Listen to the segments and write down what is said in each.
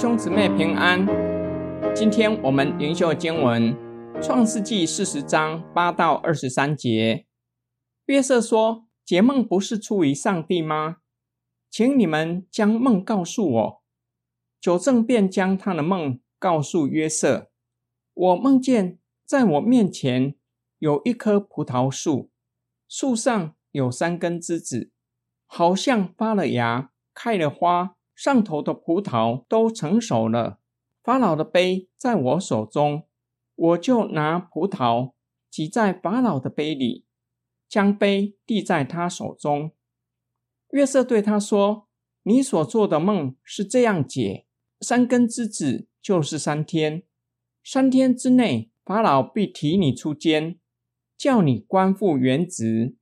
兄姊妹平安。今天我们灵修经文《创世纪四十章八到二十三节。约瑟说：“解梦不是出于上帝吗？请你们将梦告诉我。”九正便将他的梦告诉约瑟：“我梦见在我面前有一棵葡萄树，树上有三根枝子，好像发了芽、开了花。”上头的葡萄都成熟了，法老的杯在我手中，我就拿葡萄挤在法老的杯里，将杯递在他手中。约瑟对他说：“你所做的梦是这样解：三根枝子就是三天，三天之内，法老必提你出监，叫你官复原职。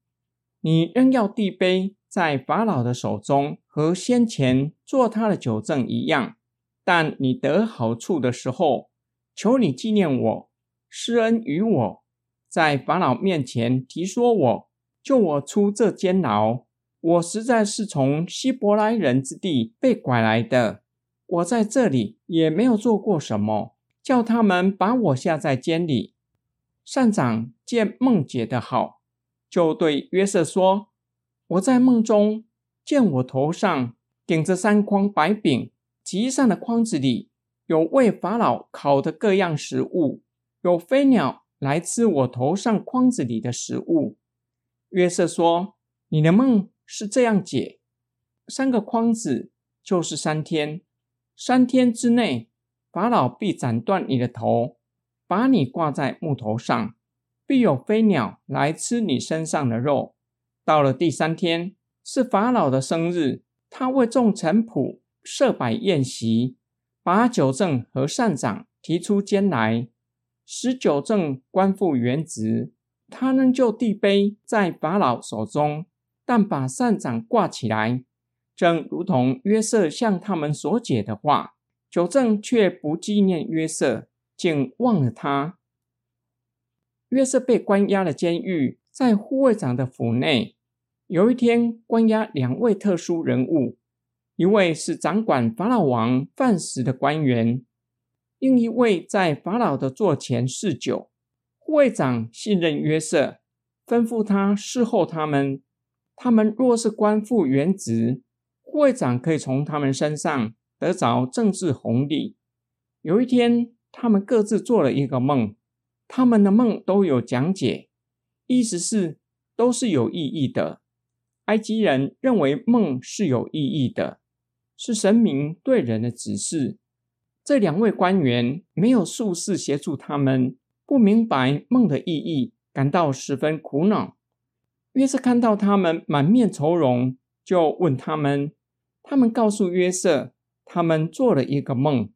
你仍要递杯在法老的手中。”和先前做他的酒证一样，但你得好处的时候，求你纪念我，施恩于我，在法老面前提说我，救我出这监牢。我实在是从希伯来人之地被拐来的，我在这里也没有做过什么，叫他们把我下在监里。善长见梦姐的好，就对约瑟说：“我在梦中。”见我头上顶着三筐白饼，其上的筐子里有为法老烤的各样食物，有飞鸟来吃我头上筐子里的食物。约瑟说：“你的梦是这样解：三个筐子就是三天，三天之内，法老必斩断你的头，把你挂在木头上，必有飞鸟来吃你身上的肉。到了第三天。”是法老的生日，他为众臣仆设摆宴席，把九正和善长提出监来，使九正官复原职。他仍旧递杯在法老手中，但把善长挂起来，正如同约瑟向他们所解的话。九正却不纪念约瑟，竟忘了他。约瑟被关押了监狱，在护卫长的府内。有一天，关押两位特殊人物，一位是掌管法老王饭食的官员，另一位在法老的座前侍酒。护卫长信任约瑟，吩咐他侍候他们。他们若是官复原职，护卫长可以从他们身上得着政治红利。有一天，他们各自做了一个梦，他们的梦都有讲解，意思是都是有意义的。埃及人认为梦是有意义的，是神明对人的指示。这两位官员没有术士协助他们，不明白梦的意义，感到十分苦恼。约瑟看到他们满面愁容，就问他们。他们告诉约瑟，他们做了一个梦。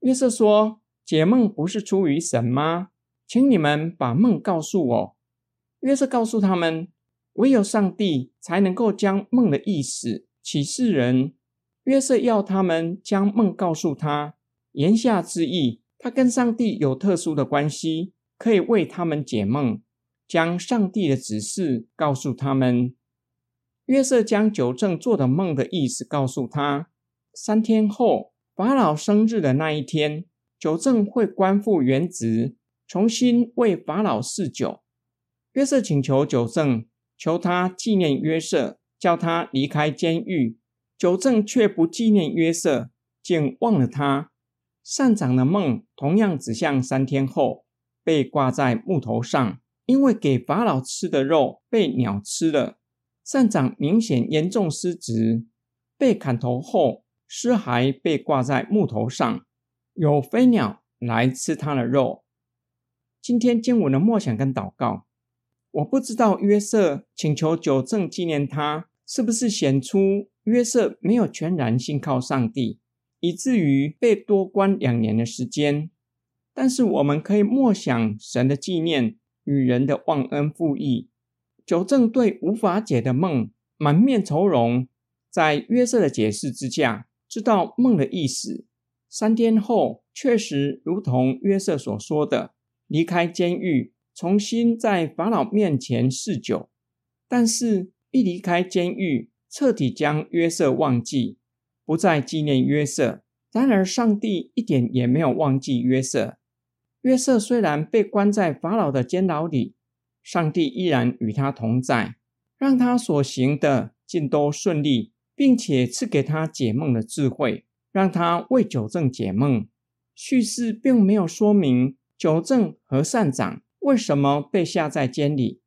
约瑟说：“解梦不是出于神吗？请你们把梦告诉我。”约瑟告诉他们。唯有上帝才能够将梦的意思启示人。约瑟要他们将梦告诉他，言下之意，他跟上帝有特殊的关系，可以为他们解梦，将上帝的指示告诉他们。约瑟将九正做的梦的意思告诉他。三天后，法老生日的那一天，九正会官复原职，重新为法老侍酒。约瑟请求九正。求他纪念约瑟，叫他离开监狱。九正却不纪念约瑟，竟忘了他。善长的梦同样指向三天后被挂在木头上，因为给法老吃的肉被鸟吃了。善长明显严重失职，被砍头后尸骸被挂在木头上，有飞鸟来吃他的肉。今天经文的默想跟祷告。我不知道约瑟请求九正纪念他，是不是显出约瑟没有全然信靠上帝，以至于被多关两年的时间。但是我们可以默想神的纪念与人的忘恩负义。九正对无法解的梦满面愁容，在约瑟的解释之下，知道梦的意思。三天后，确实如同约瑟所说的，离开监狱。重新在法老面前嗜酒，但是一离开监狱，彻底将约瑟忘记，不再纪念约瑟，然而，上帝一点也没有忘记约瑟。约瑟虽然被关在法老的监牢里，上帝依然与他同在，让他所行的尽都顺利，并且赐给他解梦的智慧，让他为九正解梦。叙事并没有说明九正和善长为什么被下在监里，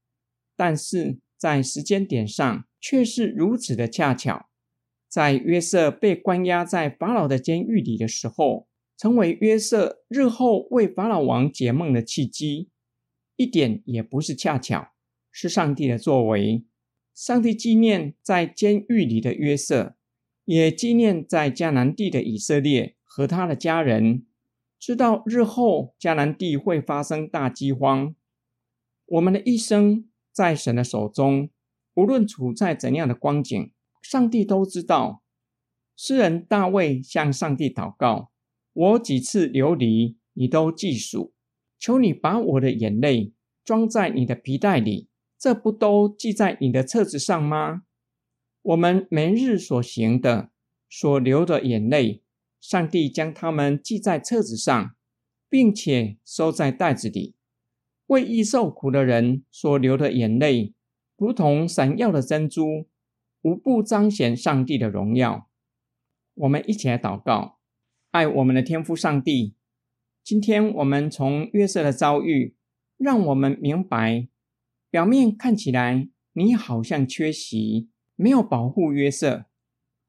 但是在时间点上却是如此的恰巧。在约瑟被关押在法老的监狱里的时候，成为约瑟日后为法老王解梦的契机，一点也不是恰巧，是上帝的作为。上帝纪念在监狱里的约瑟，也纪念在迦南地的以色列和他的家人，知道日后迦南地会发生大饥荒。我们的一生在神的手中，无论处在怎样的光景。上帝都知道。诗人大卫向上帝祷告：“我几次流离，你都记数。求你把我的眼泪装在你的皮带里，这不都记在你的册子上吗？”我们每日所行的、所流的眼泪，上帝将它们记在册子上，并且收在袋子里。为易受苦的人所流的眼泪，如同闪耀的珍珠。无不彰显上帝的荣耀。我们一起来祷告，爱我们的天父上帝。今天我们从约瑟的遭遇，让我们明白，表面看起来你好像缺席，没有保护约瑟；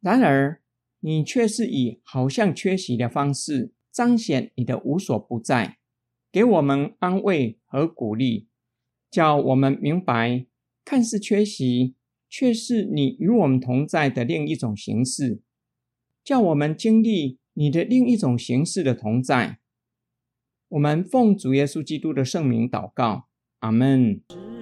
然而你却是以好像缺席的方式，彰显你的无所不在，给我们安慰和鼓励，叫我们明白，看似缺席。却是你与我们同在的另一种形式，叫我们经历你的另一种形式的同在。我们奉主耶稣基督的圣名祷告，阿门。